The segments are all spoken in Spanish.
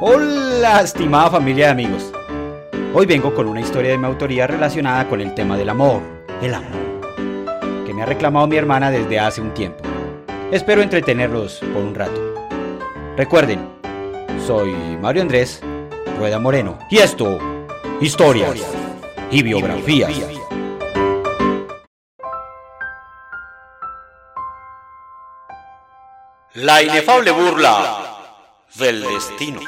Hola, estimada familia de amigos. Hoy vengo con una historia de mi autoría relacionada con el tema del amor, el amor, que me ha reclamado mi hermana desde hace un tiempo. Espero entretenerlos por un rato. Recuerden, soy Mario Andrés Rueda Moreno y esto, historias y biografías. La inefable burla del destino.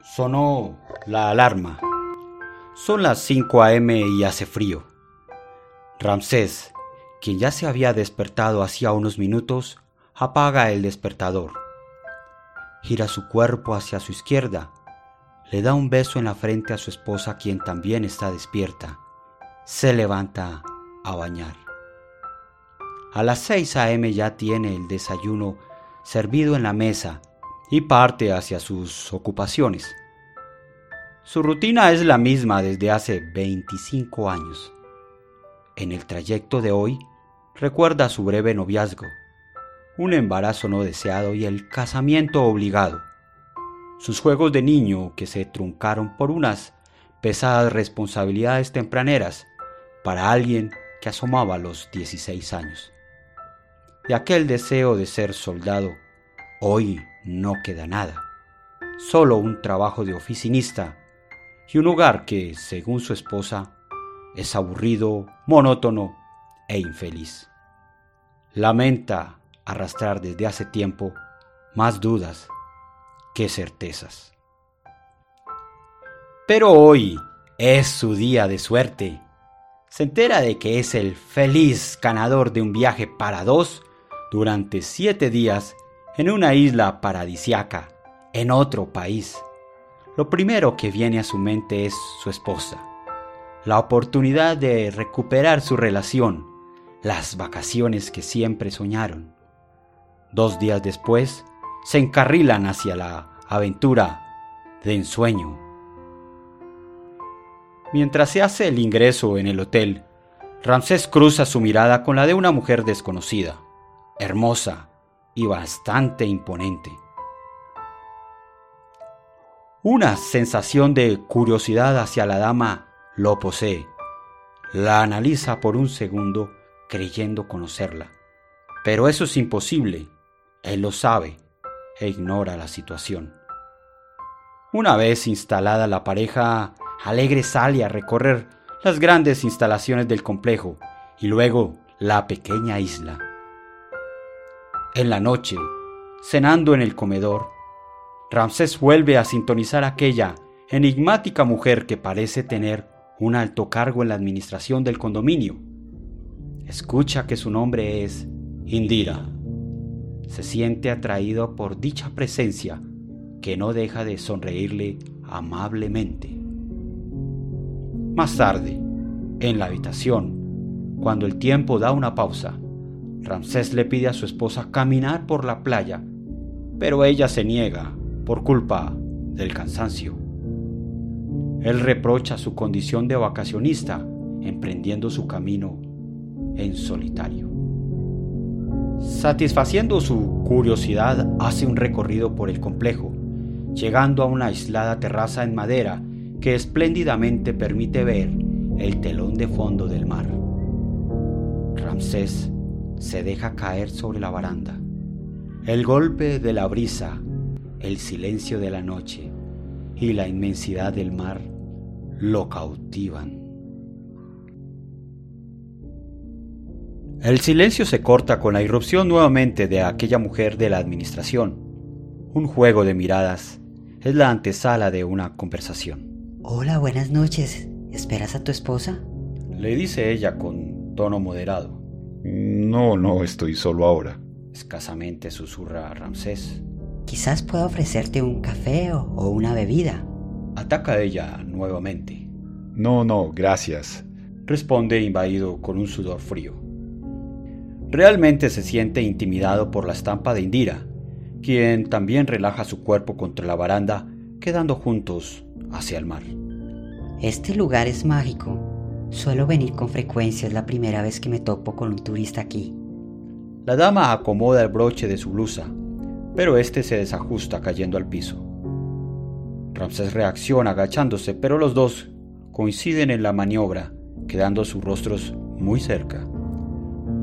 Sonó la alarma. Son las 5 a.m. y hace frío. Ramsés, quien ya se había despertado hacía unos minutos, apaga el despertador. Gira su cuerpo hacia su izquierda. Le da un beso en la frente a su esposa, quien también está despierta. Se levanta a bañar. A las 6 a.m. ya tiene el desayuno servido en la mesa y parte hacia sus ocupaciones. Su rutina es la misma desde hace 25 años. En el trayecto de hoy recuerda su breve noviazgo, un embarazo no deseado y el casamiento obligado, sus juegos de niño que se truncaron por unas pesadas responsabilidades tempraneras para alguien que asomaba los 16 años de aquel deseo de ser soldado, hoy no queda nada, solo un trabajo de oficinista y un hogar que, según su esposa, es aburrido, monótono e infeliz. Lamenta arrastrar desde hace tiempo más dudas que certezas. Pero hoy es su día de suerte. Se entera de que es el feliz ganador de un viaje para dos durante siete días en una isla paradisiaca, en otro país. Lo primero que viene a su mente es su esposa, la oportunidad de recuperar su relación, las vacaciones que siempre soñaron. Dos días después, se encarrilan hacia la aventura de ensueño. Mientras se hace el ingreso en el hotel, Ramsés cruza su mirada con la de una mujer desconocida hermosa y bastante imponente. Una sensación de curiosidad hacia la dama lo posee. La analiza por un segundo creyendo conocerla. Pero eso es imposible. Él lo sabe e ignora la situación. Una vez instalada la pareja, Alegre sale a recorrer las grandes instalaciones del complejo y luego la pequeña isla. En la noche, cenando en el comedor, Ramsés vuelve a sintonizar aquella enigmática mujer que parece tener un alto cargo en la administración del condominio. Escucha que su nombre es Indira. Se siente atraído por dicha presencia que no deja de sonreírle amablemente. Más tarde, en la habitación, cuando el tiempo da una pausa, Ramsés le pide a su esposa caminar por la playa, pero ella se niega por culpa del cansancio. Él reprocha su condición de vacacionista, emprendiendo su camino en solitario. Satisfaciendo su curiosidad, hace un recorrido por el complejo, llegando a una aislada terraza en madera que espléndidamente permite ver el telón de fondo del mar. Ramsés se deja caer sobre la baranda. El golpe de la brisa, el silencio de la noche y la inmensidad del mar lo cautivan. El silencio se corta con la irrupción nuevamente de aquella mujer de la administración. Un juego de miradas es la antesala de una conversación. Hola, buenas noches. ¿Esperas a tu esposa? Le dice ella con tono moderado. No, no estoy solo ahora. Escasamente susurra Ramsés. Quizás pueda ofrecerte un café o una bebida. Ataca ella nuevamente. No, no, gracias. Responde invadido con un sudor frío. Realmente se siente intimidado por la estampa de Indira, quien también relaja su cuerpo contra la baranda, quedando juntos hacia el mar. Este lugar es mágico. Suelo venir con frecuencia, es la primera vez que me topo con un turista aquí. La dama acomoda el broche de su blusa, pero este se desajusta cayendo al piso. Ramsés reacciona agachándose, pero los dos coinciden en la maniobra, quedando sus rostros muy cerca,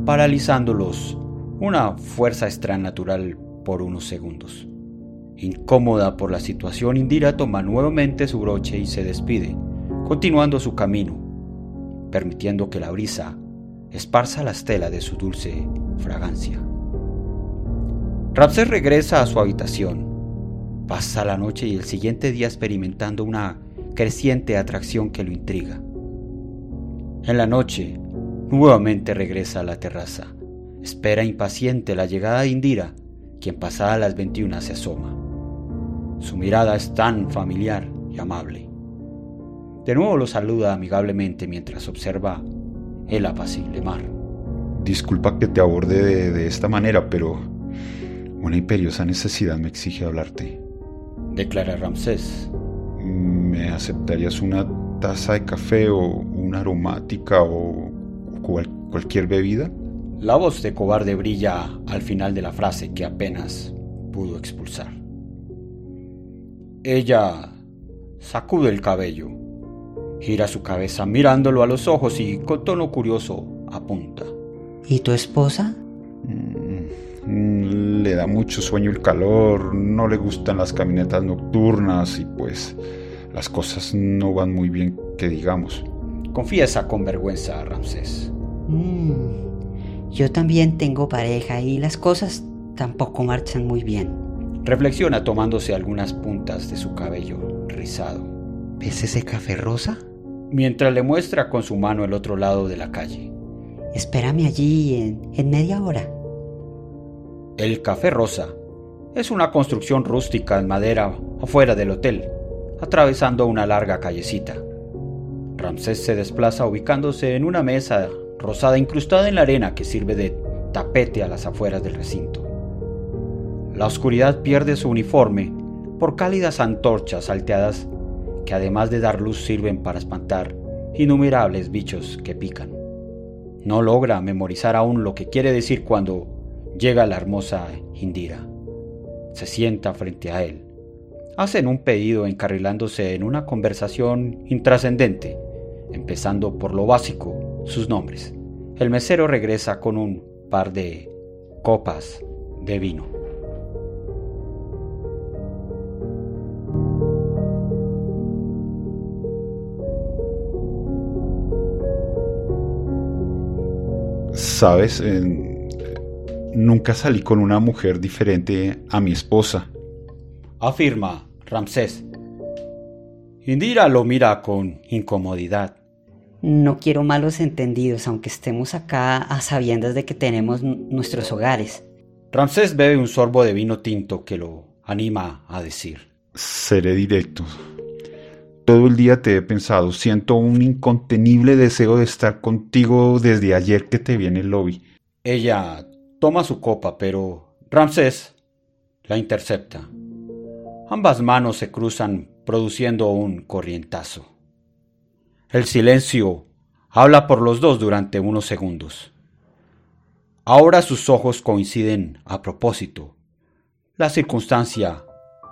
paralizándolos una fuerza extranatural por unos segundos. Incómoda por la situación, Indira toma nuevamente su broche y se despide, continuando su camino, permitiendo que la brisa esparza la estela de su dulce fragancia. Ramsés regresa a su habitación. Pasa la noche y el siguiente día experimentando una creciente atracción que lo intriga. En la noche, nuevamente regresa a la terraza. Espera impaciente la llegada de Indira, quien pasada las 21 se asoma. Su mirada es tan familiar y amable. De nuevo lo saluda amigablemente mientras observa el apacible mar. Disculpa que te aborde de, de esta manera, pero una imperiosa necesidad me exige hablarte. Declara Ramsés. ¿Me aceptarías una taza de café o una aromática o cual- cualquier bebida? La voz de cobarde brilla al final de la frase que apenas pudo expulsar. Ella sacude el cabello, gira su cabeza mirándolo a los ojos y con tono curioso apunta. ¿Y tu esposa? Mm, Le da mucho sueño el calor, no le gustan las caminatas nocturnas y pues las cosas no van muy bien que digamos. Confiesa con vergüenza a Ramsés. Mm, yo también tengo pareja y las cosas tampoco marchan muy bien. Reflexiona tomándose algunas puntas de su cabello rizado, ¿Ves ese café rosa? Mientras le muestra con su mano el otro lado de la calle. Espérame allí en, en media hora. El Café Rosa es una construcción rústica en madera afuera del hotel, atravesando una larga callecita. Ramsés se desplaza ubicándose en una mesa rosada incrustada en la arena que sirve de tapete a las afueras del recinto. La oscuridad pierde su uniforme por cálidas antorchas salteadas que además de dar luz sirven para espantar innumerables bichos que pican. No logra memorizar aún lo que quiere decir cuando llega la hermosa Indira. Se sienta frente a él. Hacen un pedido encarrilándose en una conversación intrascendente, empezando por lo básico, sus nombres. El mesero regresa con un par de copas de vino. Sabes, En- nunca salí con una mujer diferente a mi esposa. Afirma Ramsés. Indira lo mira con incomodidad. No quiero malos entendidos, aunque estemos acá a sabiendas de que tenemos nuestros hogares. Ramsés bebe un sorbo de vino tinto que lo anima a decir. Seré directo. Todo el día te he pensado, siento un incontenible deseo de estar contigo desde ayer que te vi en el lobby. Ella toma su copa, pero Ramsés la intercepta. Ambas manos se cruzan produciendo un corrientazo. El silencio habla por los dos durante unos segundos. Ahora sus ojos coinciden a propósito. La circunstancia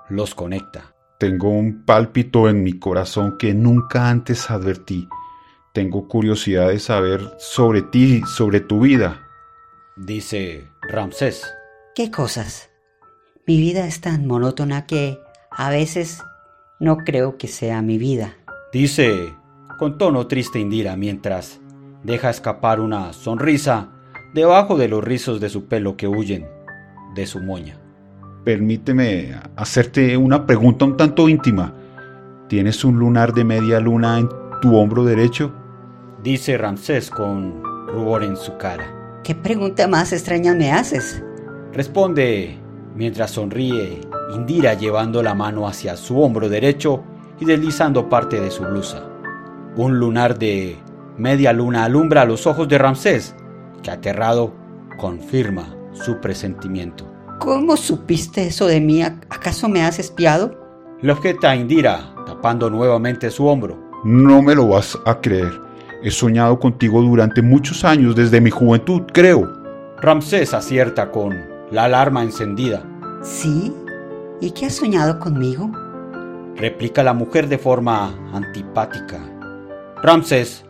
los conecta. Tengo un pálpito en mi corazón que nunca antes advertí. Tengo curiosidad de saber sobre ti, sobre tu vida. Dice Ramsés. ¿Qué cosas? Mi vida es tan monótona que a veces no creo que sea mi vida. Dice con tono triste Indira mientras deja escapar una sonrisa debajo de los rizos de su pelo que huyen de su moña. Permíteme hacerte una pregunta un tanto íntima. ¿Tienes un lunar de media luna en tu hombro derecho? Dice Ramsés con rubor en su cara. ¿Qué pregunta más extraña me haces? Responde mientras sonríe Indira llevando la mano hacia su hombro derecho y deslizando parte de su blusa. Un lunar de media luna alumbra los ojos de Ramsés, que aterrado confirma su presentimiento. ¿Cómo supiste eso de mí? ¿Acaso me has espiado? Le objeta Indira, tapando nuevamente su hombro. No me lo vas a creer. He soñado contigo durante muchos años, desde mi juventud, creo. Ramsés acierta con la alarma encendida. ¿Sí? ¿Y qué has soñado conmigo? replica la mujer de forma antipática. Ramsés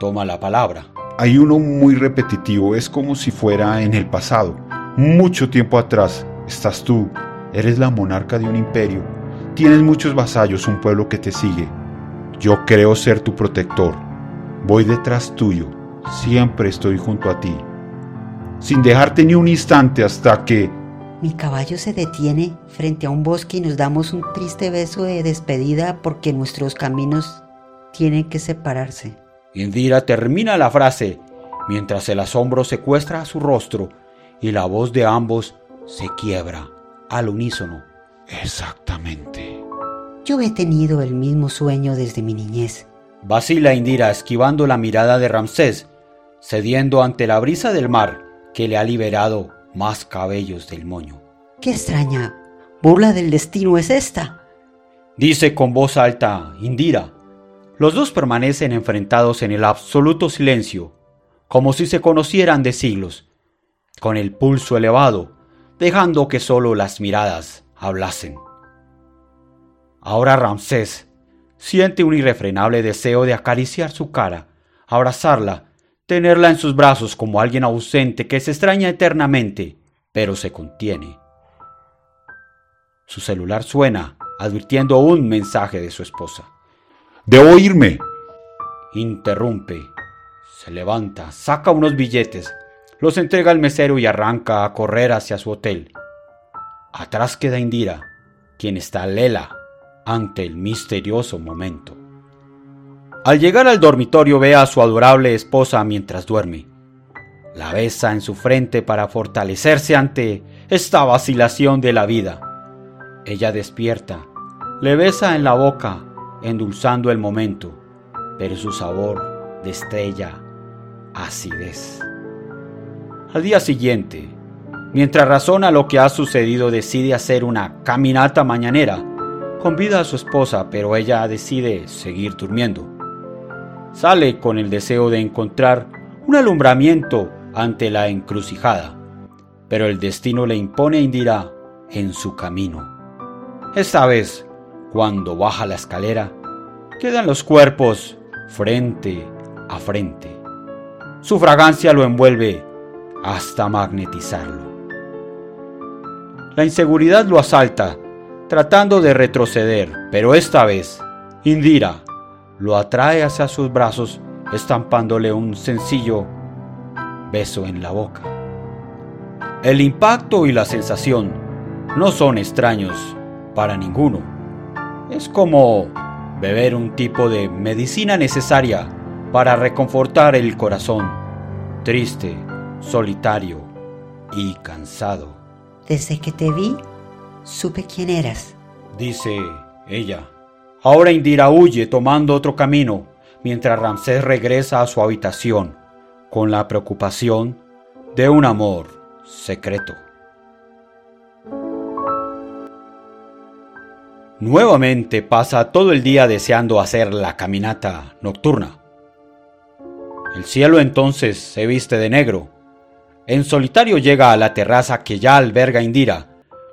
toma la palabra. Hay uno muy repetitivo, es como si fuera en el pasado. Mucho tiempo atrás estás tú, eres la monarca de un imperio, tienes muchos vasallos, un pueblo que te sigue. Yo creo ser tu protector. Voy detrás tuyo, siempre estoy junto a ti, sin dejarte ni un instante hasta que... Mi caballo se detiene frente a un bosque y nos damos un triste beso de despedida porque nuestros caminos tienen que separarse. Indira termina la frase mientras el asombro secuestra su rostro y la voz de ambos se quiebra al unísono. Exactamente. Yo he tenido el mismo sueño desde mi niñez. Vacila Indira esquivando la mirada de Ramsés, cediendo ante la brisa del mar que le ha liberado más cabellos del moño. ¡Qué extraña burla del destino es esta! Dice con voz alta Indira. Los dos permanecen enfrentados en el absoluto silencio, como si se conocieran de siglos, con el pulso elevado, dejando que solo las miradas hablasen. Ahora Ramsés siente un irrefrenable deseo de acariciar su cara, abrazarla, tenerla en sus brazos como alguien ausente que se extraña eternamente, pero se contiene. Su celular suena, advirtiendo un mensaje de su esposa. Debo irme. Interrumpe. Se levanta, saca unos billetes, los entrega al mesero y arranca a correr hacia su hotel. Atrás queda Indira, quien está lela ante el misterioso momento. Al llegar al dormitorio ve a su adorable esposa mientras duerme. La besa en su frente para fortalecerse ante esta vacilación de la vida. Ella despierta, le besa en la boca endulzando el momento, pero su sabor destella acidez. Al día siguiente, mientras razona lo que ha sucedido, decide hacer una caminata mañanera. Convida a su esposa, pero ella decide seguir durmiendo. Sale con el deseo de encontrar un alumbramiento ante la encrucijada, pero el destino le impone a Indira en su camino. Esta vez cuando baja la escalera, quedan los cuerpos frente a frente. Su fragancia lo envuelve hasta magnetizarlo. La inseguridad lo asalta, tratando de retroceder, pero esta vez, Indira lo atrae hacia sus brazos, estampándole un sencillo beso en la boca. El impacto y la sensación no son extraños para ninguno es como beber un tipo de medicina necesaria para reconfortar el corazón, triste, solitario y cansado. Desde que te vi, supe quién eras, dice ella. Ahora Indira huye tomando otro camino, mientras Ramsés regresa a su habitación, con la preocupación de un amor secreto. Nuevamente pasa todo el día deseando hacer la caminata nocturna. El cielo entonces se viste de negro. En solitario llega a la terraza que ya alberga Indira,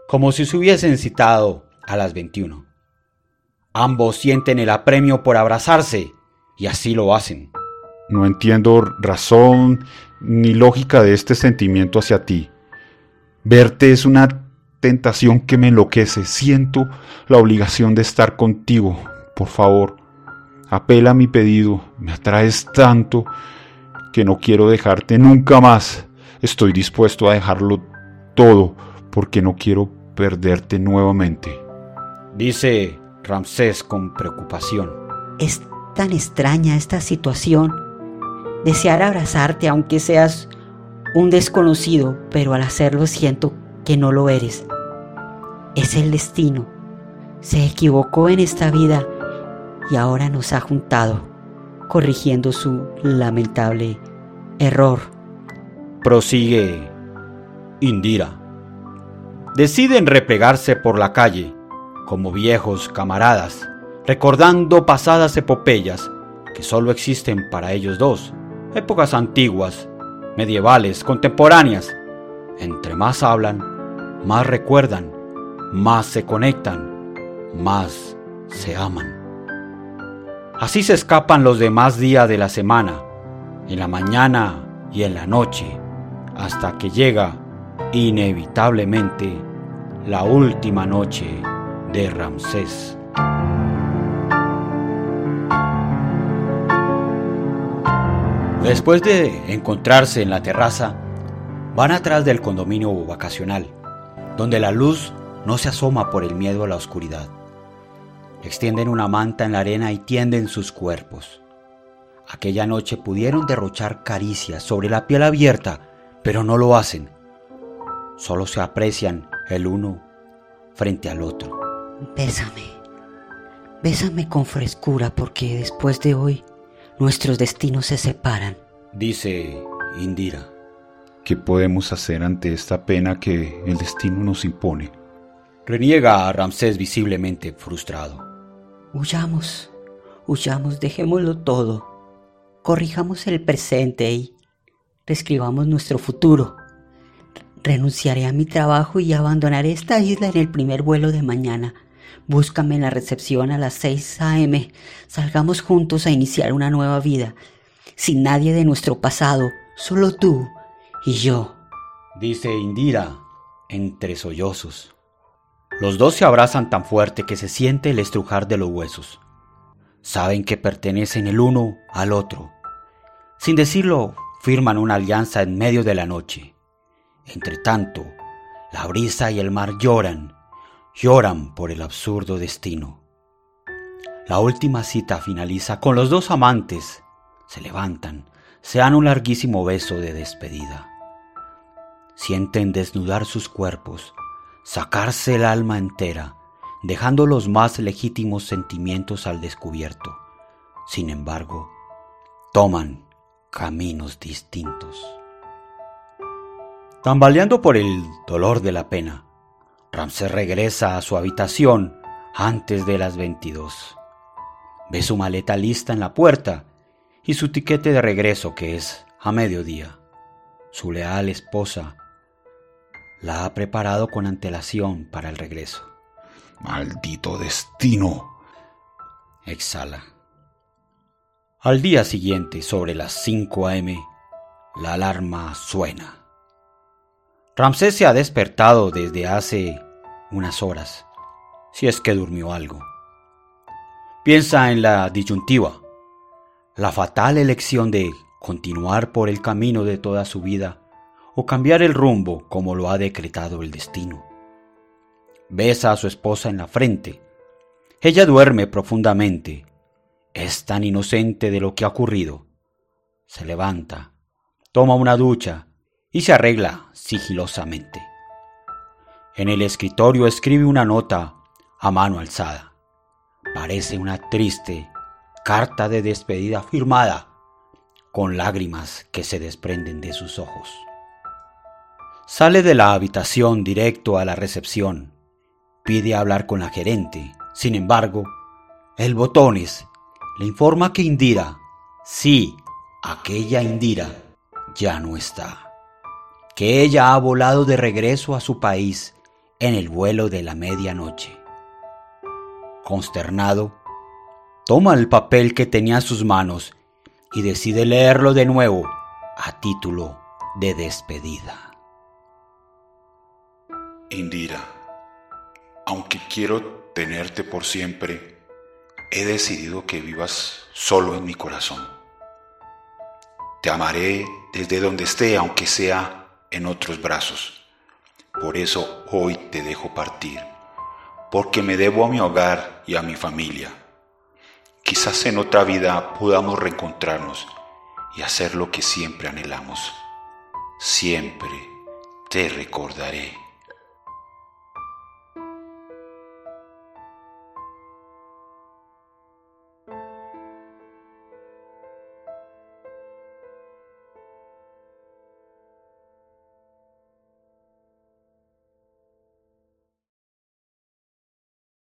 como si se hubiesen citado a las 21. Ambos sienten el apremio por abrazarse y así lo hacen. No entiendo razón ni lógica de este sentimiento hacia ti. Verte es una tentación que me enloquece. Siento la obligación de estar contigo. Por favor, apela a mi pedido. Me atraes tanto que no quiero dejarte nunca más. Estoy dispuesto a dejarlo todo porque no quiero perderte nuevamente. Dice Ramsés con preocupación. Es tan extraña esta situación. Desear abrazarte aunque seas un desconocido, pero al hacerlo siento que no lo eres es el destino. Se equivocó en esta vida y ahora nos ha juntado, corrigiendo su lamentable error. Prosigue Indira. Deciden replegarse por la calle, como viejos camaradas, recordando pasadas epopeyas que solo existen para ellos dos, épocas antiguas, medievales, contemporáneas. Entre más hablan, más recuerdan, más se conectan, más se aman. Así se escapan los demás días de la semana, en la mañana y en la noche, hasta que llega inevitablemente la última noche de Ramsés. Después de encontrarse en la terraza, van atrás del condominio vacacional, donde la luz no se asoma por el miedo a la oscuridad. Extienden una manta en la arena y tienden sus cuerpos. Aquella noche pudieron derrochar caricias sobre la piel abierta, pero no lo hacen. Solo se aprecian el uno frente al otro. Bésame, bésame con frescura porque después de hoy nuestros destinos se separan. Dice Indira. ¿Qué podemos hacer ante esta pena que el destino nos impone? Reniega a Ramsés visiblemente frustrado. Huyamos, huyamos, dejémoslo todo. Corrijamos el presente y reescribamos nuestro futuro. Renunciaré a mi trabajo y abandonaré esta isla en el primer vuelo de mañana. Búscame en la recepción a las 6 a.m. Salgamos juntos a iniciar una nueva vida. Sin nadie de nuestro pasado, solo tú y yo. Dice Indira entre sollozos. Los dos se abrazan tan fuerte que se siente el estrujar de los huesos. Saben que pertenecen el uno al otro. Sin decirlo, firman una alianza en medio de la noche. Entre tanto, la brisa y el mar lloran, lloran por el absurdo destino. La última cita finaliza con los dos amantes. Se levantan, se dan un larguísimo beso de despedida. Sienten desnudar sus cuerpos, sacarse el alma entera, dejando los más legítimos sentimientos al descubierto. Sin embargo, toman caminos distintos. Tambaleando por el dolor de la pena, Ramsés regresa a su habitación antes de las 22. Ve su maleta lista en la puerta y su tiquete de regreso que es a mediodía. Su leal esposa la ha preparado con antelación para el regreso. Maldito destino. Exhala. Al día siguiente, sobre las 5 a.m., la alarma suena. Ramsés se ha despertado desde hace unas horas, si es que durmió algo. Piensa en la disyuntiva, la fatal elección de continuar por el camino de toda su vida o cambiar el rumbo como lo ha decretado el destino. Besa a su esposa en la frente. Ella duerme profundamente. Es tan inocente de lo que ha ocurrido. Se levanta, toma una ducha y se arregla sigilosamente. En el escritorio escribe una nota a mano alzada. Parece una triste carta de despedida firmada con lágrimas que se desprenden de sus ojos. Sale de la habitación directo a la recepción. Pide hablar con la gerente. Sin embargo, el botones le informa que Indira, sí, aquella Indira, ya no está que ella ha volado de regreso a su país en el vuelo de la medianoche. Consternado, toma el papel que tenía en sus manos y decide leerlo de nuevo a título de despedida. Indira, aunque quiero tenerte por siempre, he decidido que vivas solo en mi corazón. Te amaré desde donde esté, aunque sea en otros brazos. Por eso hoy te dejo partir, porque me debo a mi hogar y a mi familia. Quizás en otra vida podamos reencontrarnos y hacer lo que siempre anhelamos. Siempre te recordaré.